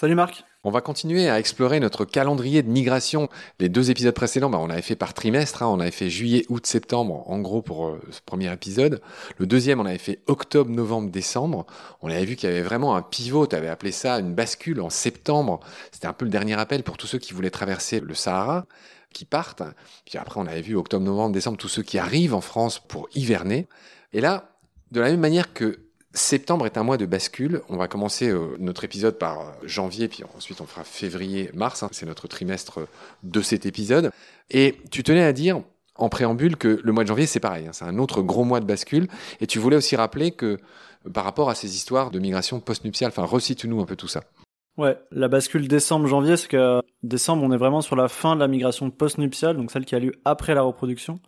Salut Marc. On va continuer à explorer notre calendrier de migration. Les deux épisodes précédents, bah, on avait fait par trimestre. Hein. on avait fait juillet, août, septembre, en gros pour euh, ce premier épisode. Le deuxième, on avait fait octobre, novembre, décembre. On avait vu qu'il y avait vraiment un pivot. Tu avais appelé ça une bascule en septembre. C'était un peu le dernier appel pour tous ceux qui voulaient traverser le Sahara qui partent. Puis après, on avait vu octobre, novembre, décembre, tous ceux qui arrivent en France pour hiverner. Et là, de la même manière que Septembre est un mois de bascule. On va commencer euh, notre épisode par euh, janvier, puis ensuite on fera février, mars. Hein. c'est notre trimestre de cet épisode. Et tu tenais à dire en préambule que le mois de janvier, c'est pareil. Hein. c'est un autre gros mois de bascule. Et tu voulais aussi rappeler que euh, par rapport à ces histoires de migration post-nuptiale, enfin, recite-nous un peu tout ça. Ouais, la bascule décembre-janvier, c'est que décembre, on est vraiment sur la fin de la migration post-nuptiale, donc celle qui a lieu après la reproduction.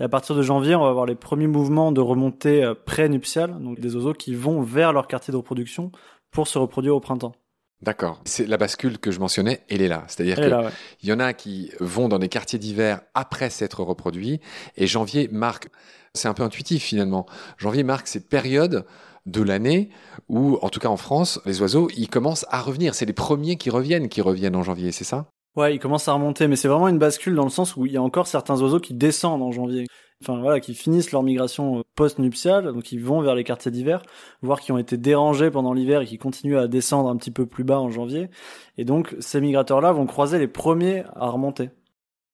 Et à partir de janvier, on va avoir les premiers mouvements de remontée euh, pré-nuptiale, donc des oiseaux qui vont vers leur quartier de reproduction pour se reproduire au printemps. D'accord. C'est la bascule que je mentionnais, elle est là. C'est-à-dire qu'il y en a qui vont dans des quartiers d'hiver après s'être reproduits, et janvier marque, c'est un peu intuitif finalement, janvier marque cette période de l'année où, en tout cas en France, les oiseaux, ils commencent à revenir. C'est les premiers qui reviennent, qui reviennent en janvier, c'est ça? Ouais, ils commencent à remonter, mais c'est vraiment une bascule dans le sens où il y a encore certains oiseaux qui descendent en janvier. Enfin voilà, qui finissent leur migration euh, post-nuptiale, donc ils vont vers les quartiers d'hiver, voire qui ont été dérangés pendant l'hiver et qui continuent à descendre un petit peu plus bas en janvier. Et donc ces migrateurs-là vont croiser les premiers à remonter.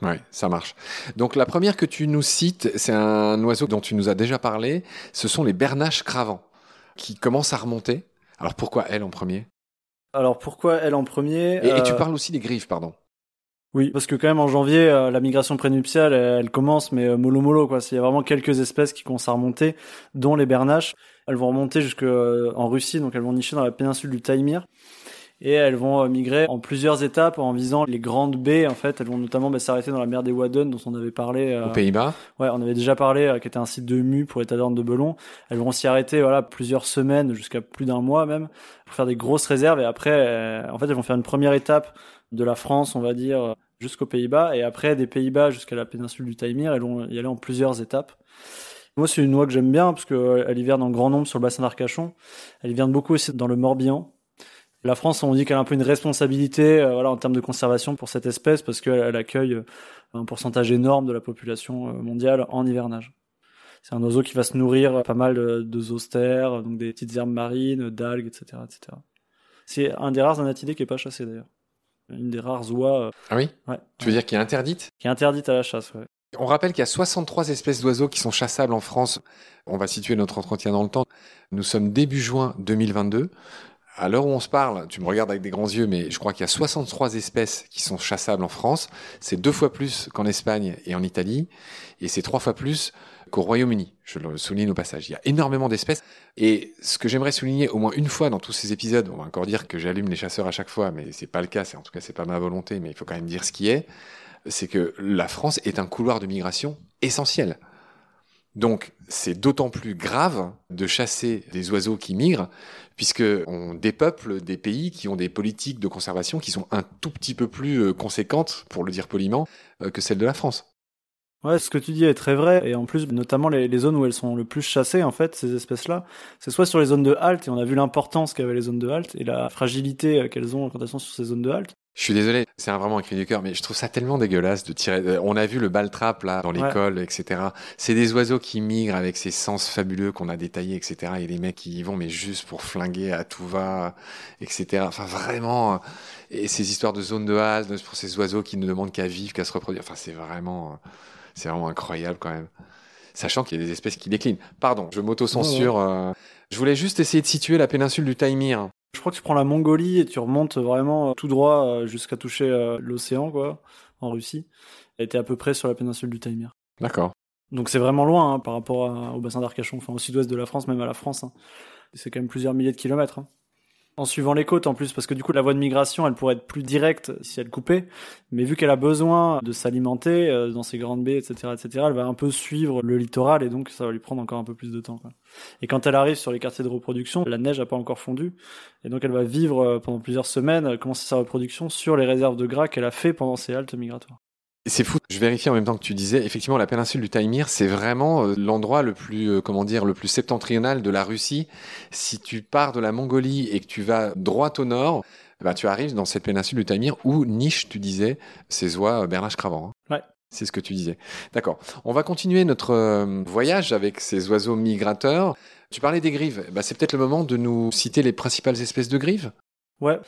Ouais, ça marche. Donc la première que tu nous cites, c'est un oiseau dont tu nous as déjà parlé, ce sont les bernaches cravants qui commence à remonter. Alors pourquoi elle en premier? Alors pourquoi elle en premier? Et, tu euh, parles aussi des griffes, pardon. Oui, parce que quand même en janvier, euh, la migration prénuptiale, elle, commence, mais euh, mollo mollo quoi. Il y a vraiment quelques espèces qui commencent à remonter, dont les bernaches. Elles vont remonter jusqu'en Russie, donc elles vont nicher dans la péninsule du Taïmir et elles vont euh, migrer en plusieurs étapes en visant les grandes baies. En fait, elles vont notamment bah, s'arrêter dans la mer des Wadden dont on avait parlé. Euh, Aux Pays-Bas. Ouais, on avait déjà parlé, euh, qui était un site de mue pour les tavernes de Belon. Elles vont s'y arrêter, voilà, plusieurs semaines jusqu'à plus d'un mois même pour faire des grosses réserves. Et après, en fait, elles vont faire une première étape de la France, on va dire, jusqu'aux Pays-Bas, et après des Pays-Bas jusqu'à la péninsule du Taïmir. Elles vont y aller en plusieurs étapes. Moi, c'est une oie que j'aime bien parce qu'elle hiverne en grand nombre sur le bassin d'Arcachon. Elle hiverne beaucoup aussi dans le Morbihan La France, on dit qu'elle a un peu une responsabilité, euh, voilà, en termes de conservation pour cette espèce parce qu'elle accueille euh, un pourcentage énorme de la population euh, mondiale en hivernage. C'est un oiseau qui va se nourrir pas mal de zoostères, donc des petites herbes marines, d'algues, etc., etc. C'est un des rares anatidés qui est pas chassé d'ailleurs. Une des rares oies. Ah oui? Ouais. Tu veux dire qu'il est interdite? Qui est interdite à la chasse, ouais. On rappelle qu'il y a 63 espèces d'oiseaux qui sont chassables en France. On va situer notre entretien dans le temps. Nous sommes début juin 2022. À l'heure où on se parle, tu me regardes avec des grands yeux, mais je crois qu'il y a 63 espèces qui sont chassables en France. C'est deux fois plus qu'en Espagne et en Italie. Et c'est trois fois plus qu'au Royaume-Uni. Je le souligne au passage. Il y a énormément d'espèces. Et ce que j'aimerais souligner au moins une fois dans tous ces épisodes, on va encore dire que j'allume les chasseurs à chaque fois, mais c'est pas le cas. C'est, en tout cas, c'est pas ma volonté, mais il faut quand même dire ce qui est. C'est que la France est un couloir de migration essentiel. Donc, c'est d'autant plus grave de chasser des oiseaux qui migrent, puisque on dépeuple des pays qui ont des politiques de conservation qui sont un tout petit peu plus euh, conséquentes, pour le dire poliment, euh, que celles de la France. Ouais, ce que tu dis est très vrai, et en plus, notamment les, les zones où elles sont le plus chassées, en fait, ces espèces-là, c'est soit sur les zones de halte, et on a vu l'importance qu'avaient les zones de halte, et la fragilité euh, qu'elles ont quand elles sont sur ces zones de halte. Je suis désolé, c'est vraiment un cri du cœur, mais je trouve ça tellement dégueulasse de tirer. euh, On a vu le baltrap là dans Ouais. l'école, etc. C'est des oiseaux qui migrent avec ces sens fabuleux qu'on a détaillés, etc. Et les mecs qui y vont, mais juste pour flinguer à tout va, etc. Enfin vraiment. euh, Et ces histoires de zones de halte pour ces oiseaux qui ne demandent qu'à vivre, qu'à se reproduire. Enfin c'est vraiment, euh, c'est vraiment incroyable quand même. Sachant qu'il y a des espèces qui déclinent. Pardon, je m'auto-censure. Je voulais juste essayer de situer la péninsule du Taïmir. Je crois que tu prends la Mongolie et tu remontes vraiment euh, tout droit euh, jusqu'à toucher euh, l'océan, quoi, en Russie. Elle était à peu près sur la péninsule du Taïmir. D'accord. Donc c'est vraiment loin hein, par rapport à- au bassin d'Arcachon, enfin au sud-ouest de la France, même à la France. hein. C'est quand même plusieurs milliers de kilomètres. hein. En suivant les côtes en plus, parce que du coup la voie de migration, elle pourrait être plus directe si elle coupait, mais vu qu'elle a besoin de s'alimenter euh, dans ces grandes baies, etc., etc., elle va un peu suivre le littoral et donc ça va lui prendre encore un peu plus de temps. Quoi. Et quand elle arrive sur les quartiers de reproduction, la neige n'a pas encore fondu, et donc elle va vivre euh, pendant plusieurs semaines, euh, commencer sa reproduction sur les réserves de gras qu'elle a fait pendant ses haltes migratoires. C'est fou. Je vérifie en même temps que tu disais. Effectivement, la péninsule du Taïmir, c'est vraiment euh, l'endroit le plus, euh, comment dire, le plus septentrional de la Russie. Si tu pars de la Mongolie et que tu vas droit au nord, eh ben, tu arrives dans cette péninsule du Taïmir où niche, tu disais, ces oies euh, bernache cravant. hein. Ouais. C'est ce que tu disais. D'accord. On va continuer notre voyage avec ces oiseaux migrateurs. Tu parlais des grives. Ben, c'est peut-être le moment de nous citer les principales espèces de grives? Ouais.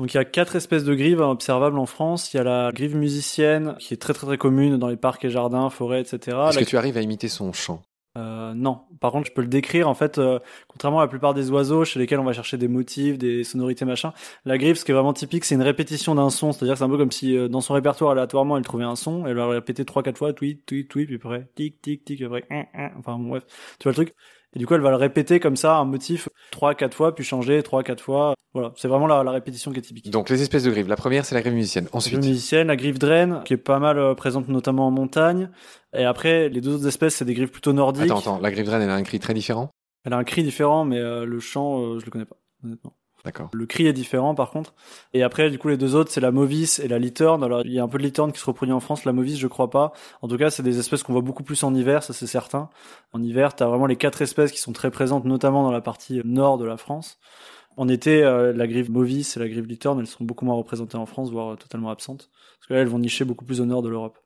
Donc il y a quatre espèces de grives observables en France. Il y a la grive musicienne, qui est très très très commune dans les parcs et jardins, forêts, etc. Est-ce La- que tu arrives à imiter son chant? Euh, non. Par contre, je peux le décrire. En fait, euh, contrairement à la plupart des oiseaux chez lesquels on va chercher des motifs, des sonorités, machin, la grive, ce qui est vraiment typique, c'est une répétition d'un son. C'est-à-dire que c'est un peu comme si euh, dans son répertoire aléatoirement, elle trouvait un son, elle le répéter trois quatre fois, tweet, tweet, tweet, puis après tic, tic, tic, après, hein, hein. enfin bref, tu vois le truc? Et du coup, elle va le répéter comme ça, un motif trois quatre fois, puis changer trois quatre fois. Voilà, c'est vraiment la, la répétition qui est typique. Donc les espèces de grives. La première, c'est la grive musicienne. La Ensuite. grive musicienne, la grive draine, qui est pas mal euh, présente notamment en montagne. Et après, les deux autres espèces, c'est des grives plutôt nordiques. Attends, attends. La grive draine, elle a un cri très différent? Elle a un cri différent, mais euh, le chant, euh, je le connais pas, honnêtement. D'accord. Le cri est différent, par contre. Et après, du coup, les deux autres, c'est la Movis et la Litorne. Alors, il y a un peu de Litorne qui se reproduit en France. La Movis, je crois pas. En tout cas, c'est des espèces qu'on voit beaucoup plus en hiver, ça c'est certain. En hiver, t'as vraiment les quatre espèces qui sont très présentes, notamment dans la partie nord de la France. En été, euh, la grive Movis et la grive Litorne, elles sont beaucoup moins représentées en France, voire euh, totalement absentes. Parce que là, elles vont nicher beaucoup plus au nord de l'Europe.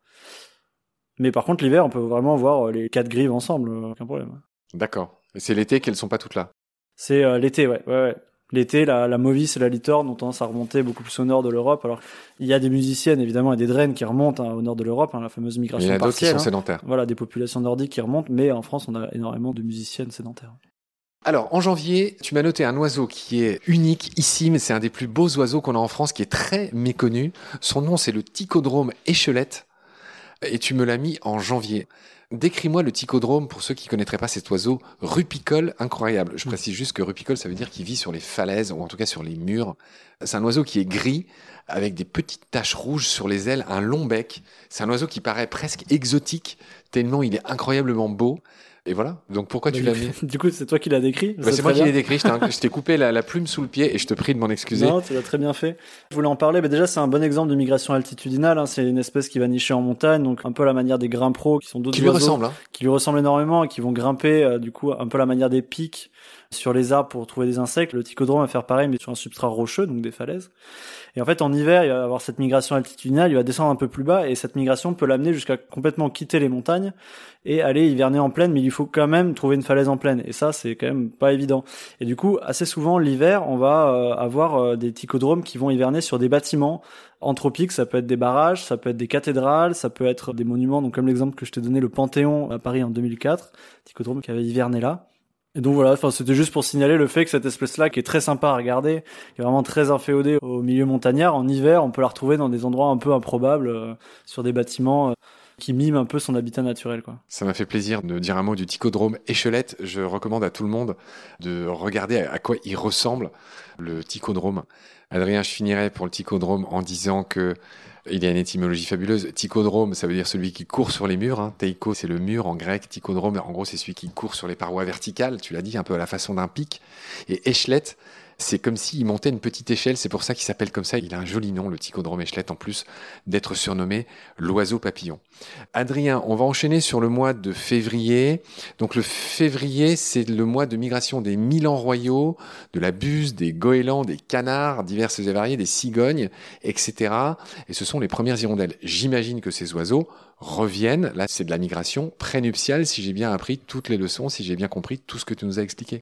Mais par contre, l'hiver, on peut vraiment voir euh, les quatre grives ensemble, aucun problème. D'accord. Et C'est l'été qu'elles sont pas toutes là? C'est l'été, ouais, ouais, ouais. L'été, la, la Movis et la Litorne ont tendance à remonter beaucoup plus au nord de l'Europe. Alors, il y a des musiciennes, évidemment, et des draines qui remontent hein, au nord de l'Europe, hein, la fameuse Mais il y migration en a d'autres qui sont hein. sédentaires. Voilà, des populations nordiques qui remontent, mais en France, on a énormément de musiciennes sédentaires. Alors, en janvier, tu m'as noté un oiseau qui est unique ici, mais c'est un des plus beaux oiseaux qu'on a en France, qui est très méconnu. Son nom, c'est le Ticodrome échelette, et tu me l'as mis en janvier. Décris-moi le Ticodrome pour ceux qui connaîtraient pas cet oiseau rupicole incroyable. Je précise juste que rupicole, ça veut dire qu'il vit sur les falaises, ou en tout cas sur les murs. C'est un oiseau qui est gris, avec des petites taches rouges sur les ailes, un long bec. C'est un oiseau qui paraît presque exotique, tellement il est incroyablement beau. Et voilà. Donc pourquoi tu l'as mis du coup, c'est toi qui l'as décrit. bah, c'est moi qui l'ai décrit, je t'ai- coupé la, la plume sous le pied et je te prie de m'en excuser. Non, tu l'as très bien fait. Je voulais en parler. mais déjà, c'est un bon exemple de migration altitudinale. hein. C'est une espèce qui va nicher en montagne, donc un peu à la manière des grimperos, qui sont d'autres qui lui oiseaux ressemble, hein. qui lui ressemblent énormément et qui vont grimper, euh, du coup, un peu à la manière des pics sur les arbres pour trouver des insectes. Le ticodrome va faire pareil, mais sur un substrat rocheux, donc des falaises. Et en fait, en hiver, il va avoir cette migration altitudinale, il va descendre un peu plus bas, et cette migration peut l'amener jusqu'à complètement quitter les montagnes et aller hiverner en plaine, mais il faut quand même trouver une falaise en plaine. Et ça, c'est quand même pas évident. Et du coup, assez souvent, l'hiver, on va euh, avoir euh, des ticodromes qui vont hiverner sur des bâtiments anthropiques. Ça peut être des barrages, ça peut être des cathédrales, ça peut être des monuments. Donc, comme l'exemple que je t'ai donné, le Panthéon à Paris en 2004, ticodrome qui avait hiverné là. Et donc voilà, enfin c'était juste pour signaler le fait que cette espèce-là, qui est très sympa à regarder, qui est vraiment très inféodée au milieu montagnard, en hiver, on peut la retrouver dans des endroits un peu improbables, euh, sur des bâtiments euh, qui miment un peu son habitat naturel. Quoi. Ça m'a fait plaisir de dire un mot du ticodrome Échelette. Je recommande à tout le monde de regarder à quoi il ressemble, le ticodrome. Adrien, je finirai pour le ticodrome en disant que il y a une étymologie fabuleuse. Ticodrome, ça veut dire celui qui court sur les murs. Hein. Teiko, c'est le mur en grec. Ticodrome, en gros, c'est celui qui court sur les parois verticales. Tu l'as dit, un peu à la façon d'un pic. Et échelette, c'est comme s'il montait une petite échelle, c'est pour ça qu'il s'appelle comme ça. Il a un joli nom, le Ticodrome échelette, en plus d'être surnommé l'oiseau papillon. Adrien, on va enchaîner sur le mois de février. Donc le février, c'est le mois de migration des Milans royaux, de la buse, des goélands, des canards, diverses et variées, des cigognes, etc. Et ce sont les premières hirondelles. J'imagine que ces oiseaux reviennent. Là, c'est de la migration prénuptiale, si j'ai bien appris toutes les leçons, si j'ai bien compris tout ce que tu nous as expliqué.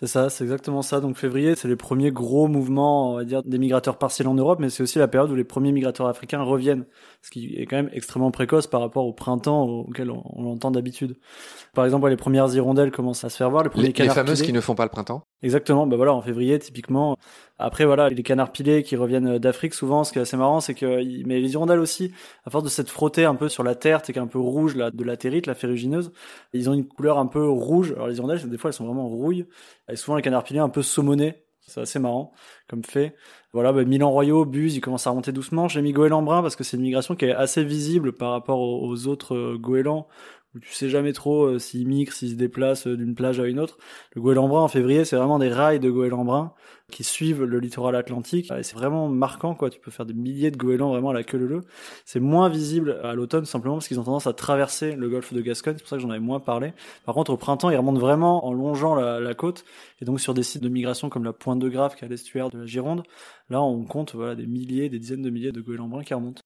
C'est ça, c'est exactement ça. Donc février, c'est les premiers gros mouvements, on va dire, des migrateurs partiels en Europe, mais c'est aussi la période où les premiers migrateurs africains reviennent, ce qui est quand même extrêmement précoce par rapport au printemps auquel on, l'entend d'habitude. Par exemple, les premières hirondelles commencent à se faire voir, les premiers les, les fameuses qui ne font pas le printemps? Exactement. Ben voilà, en février, typiquement. Après, voilà, les canards pilés qui reviennent d'Afrique, souvent, ce qui est assez marrant, c'est que, mais les hirondelles aussi, à force de s'être frottés un peu sur la terre, c'est qu'un peu rouge, là, de latérite, la ferrugineuse, ils ont une couleur un peu rouge. Alors, les hirondelles, des fois, elles sont vraiment rouilles. Et souvent, les canards pilés un peu saumonés. C'est assez marrant, comme fait. Voilà, bah, Milan Royaux, Buse, ils commencent à remonter doucement. J'ai mis goéland brun parce que c'est une migration qui est assez visible par rapport aux, autres euh, goélands où tu sais jamais trop euh, s'ils migrent, s'ils se déplacent euh, d'une plage à une autre. Le goéland brun en février, c'est vraiment des rails de goéland brun qui suivent le littoral atlantique. Et c'est vraiment marquant, quoi. Tu peux faire des milliers de goélands vraiment à la queue leu. C'est moins visible à l'automne simplement parce qu'ils ont tendance à traverser le golfe de Gascogne. C'est pour ça que j'en avais moins parlé. Par contre, au printemps, ils remontent vraiment en longeant la, la, côte. Et donc, sur des sites de migration comme la Pointe de Grave, qui est à l'estuaire de la Gironde, là, on compte, voilà, des milliers, des dizaines de milliers de goélands bruns qui remontent.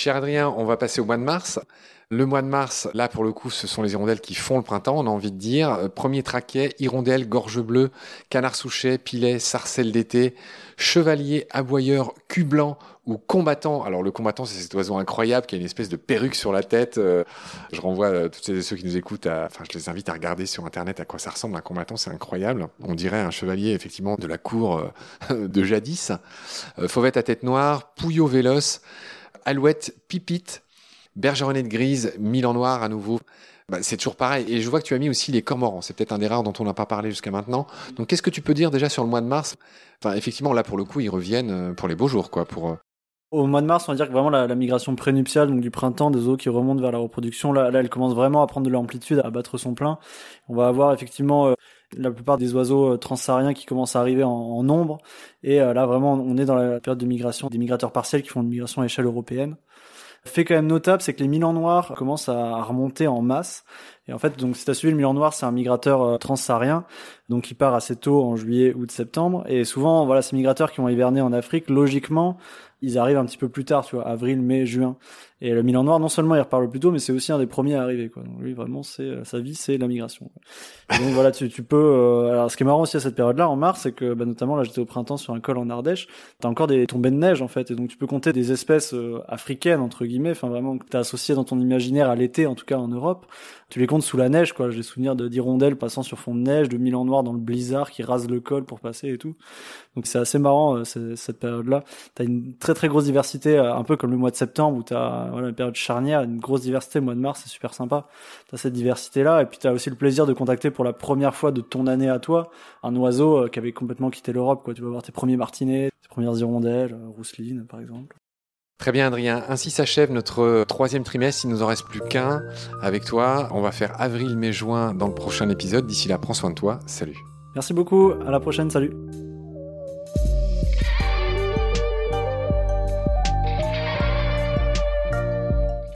Cher Adrien, on va passer au mois de mars. Le mois de mars, là pour le coup, ce sont les hirondelles qui font le printemps, on a envie de dire. Euh, premier traquet, hirondelle, gorge bleue, canard souchet, pilet, sarcelle d'été, chevalier, aboyeur, cul blanc ou combattant. Alors le combattant, c'est cet oiseau incroyable qui a une espèce de perruque sur la tête. Euh, je renvoie euh, toutes ceux, ceux qui nous écoutent, à, enfin je les invite à regarder sur internet à quoi ça ressemble un combattant, c'est incroyable. On dirait un chevalier effectivement de la cour de jadis. Fauvette à tête noire, pouillot véloce. Alouette, Pipite, Bergeronnette grise, Milan noir à nouveau. Bah, c'est toujours pareil. Et je vois que tu as mis aussi les cormorans. C'est peut-être un des rares dont on n'a pas parlé jusqu'à maintenant. Donc, qu'est-ce que tu peux dire déjà sur le mois de mars? Enfin, effectivement, là, pour le coup, ils reviennent euh, pour les beaux jours, quoi. Pour, euh, au mois de mars, on va dire que vraiment la, migration prénuptiale, donc du printemps, des eaux qui remontent vers la reproduction, là, là, elle commence vraiment à prendre de l'amplitude, à battre son plein. On va avoir effectivement euh, la plupart des oiseaux transsahariens qui commencent à arriver en, nombre. Et là, vraiment, on est dans la période de migration des migrateurs partiels qui font une migration à échelle européenne fait quand même notable, c'est que les Milans noirs commencent à remonter en masse. Et en fait, donc si t'as suivi le Milan noir, c'est un migrateur euh, transsaharien, donc il part assez tôt en juillet, août, septembre. Et souvent, voilà, ces migrateurs qui vont hiverner en Afrique, logiquement, ils arrivent un petit peu plus tard, tu vois, avril, mai, juin. Et le Milan noir, non seulement il repart le plus tôt, mais c'est aussi un des premiers à arriver, quoi. Donc lui, vraiment, c'est euh, sa vie, c'est la migration. donc voilà, tu, tu peux. Euh, alors, ce qui est marrant aussi à cette période-là, en mars, c'est que, bah, notamment, là, j'étais au printemps sur un col en Ardèche. T'as encore des tombées de neige, en fait, et donc tu peux compter des espèces euh, africaines entre guillemets, enfin vraiment que t'as associées dans ton imaginaire à l'été, en tout cas en Europe. Tu les comptes sous la neige, quoi. J'ai souvenir de d'hirondelles passant sur fond de neige, de Milan noir dans le blizzard qui rase le col pour passer et tout. Donc c'est assez marrant cette période-là. T'as une très très grosse diversité, un peu comme le mois de septembre où t'as voilà une période charnière une grosse diversité. Mois de mars, c'est super sympa. T'as cette diversité-là, et puis t'as aussi le plaisir de contacter pour la première fois de ton année à toi un oiseau euh, qui avait complètement quitté l'Europe. Quoi, tu vas voir tes premiers martinets, tes premières hirondelles, euh, rousseline par exemple. Très bien, Adrien. Ainsi s'achève notre troisième trimestre. Il nous en reste plus qu'un avec toi. On va faire avril, mai, juin dans le prochain épisode. D'ici là, prends soin de toi. Salut. Merci beaucoup. À la prochaine. Salut.